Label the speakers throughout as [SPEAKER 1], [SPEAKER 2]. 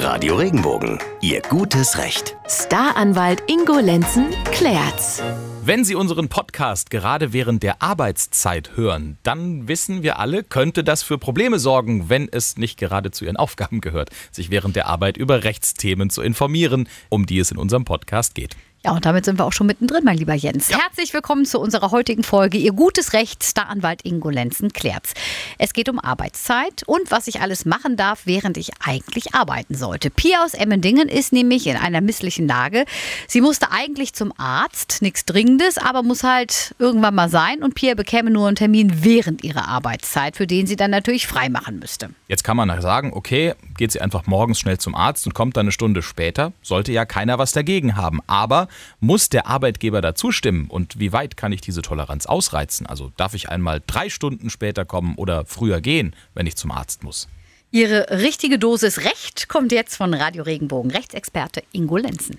[SPEAKER 1] Radio Regenbogen, Ihr gutes Recht.
[SPEAKER 2] Staranwalt Ingo Lenzen klärt's.
[SPEAKER 3] Wenn Sie unseren Podcast gerade während der Arbeitszeit hören, dann wissen wir alle, könnte das für Probleme sorgen, wenn es nicht gerade zu Ihren Aufgaben gehört, sich während der Arbeit über Rechtsthemen zu informieren, um die es in unserem Podcast geht.
[SPEAKER 4] Ja, und damit sind wir auch schon mittendrin, mein lieber Jens. Herzlich willkommen zu unserer heutigen Folge. Ihr gutes Recht, Staranwalt Ingo Lenzen klärt's. Es geht um Arbeitszeit und was ich alles machen darf, während ich eigentlich arbeiten sollte. Pia aus Emmendingen ist nämlich in einer misslichen Lage. Sie musste eigentlich zum Arzt, nichts Dringendes, aber muss halt irgendwann mal sein. Und Pia bekäme nur einen Termin während ihrer Arbeitszeit, für den sie dann natürlich frei machen müsste.
[SPEAKER 3] Jetzt kann man sagen, okay, geht sie einfach morgens schnell zum Arzt und kommt dann eine Stunde später. Sollte ja keiner was dagegen haben. Aber muss der Arbeitgeber da zustimmen? Und wie weit kann ich diese Toleranz ausreizen? Also darf ich einmal drei Stunden später kommen oder früher gehen, wenn ich zum Arzt muss?
[SPEAKER 4] Ihre richtige Dosis Recht kommt jetzt von Radio Regenbogen Rechtsexperte Ingo Lenzen.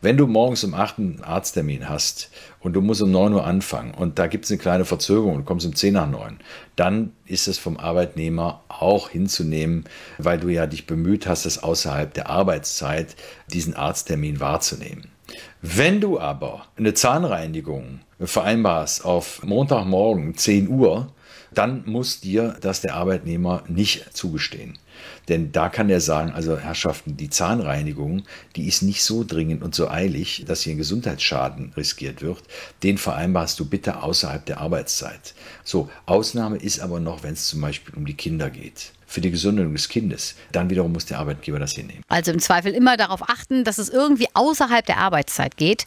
[SPEAKER 5] Wenn du morgens um 8 einen Arzttermin hast und du musst um 9 Uhr anfangen und da gibt es eine kleine Verzögerung und kommst um 10 nach 9, dann ist es vom Arbeitnehmer auch hinzunehmen, weil du ja dich bemüht hast, es außerhalb der Arbeitszeit diesen Arzttermin wahrzunehmen. Wenn du aber eine Zahnreinigung vereinbarst auf Montagmorgen 10 Uhr, dann muss dir das der Arbeitnehmer nicht zugestehen. Denn da kann er sagen, also Herrschaften, die Zahnreinigung, die ist nicht so dringend und so eilig, dass hier ein Gesundheitsschaden riskiert wird. Den vereinbarst du bitte außerhalb der Arbeitszeit. So, Ausnahme ist aber noch, wenn es zum Beispiel um die Kinder geht für die Gesundung des Kindes, dann wiederum muss der Arbeitgeber das hinnehmen.
[SPEAKER 4] Also im Zweifel immer darauf achten, dass es irgendwie außerhalb der Arbeitszeit geht.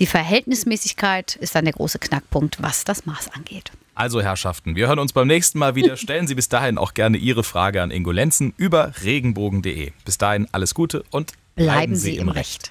[SPEAKER 4] Die Verhältnismäßigkeit ist dann der große Knackpunkt, was das Maß angeht.
[SPEAKER 3] Also Herrschaften, wir hören uns beim nächsten Mal wieder. Stellen Sie bis dahin auch gerne Ihre Frage an Ingo Lenzen über regenbogen.de. Bis dahin alles Gute und
[SPEAKER 4] bleiben, bleiben Sie im Recht.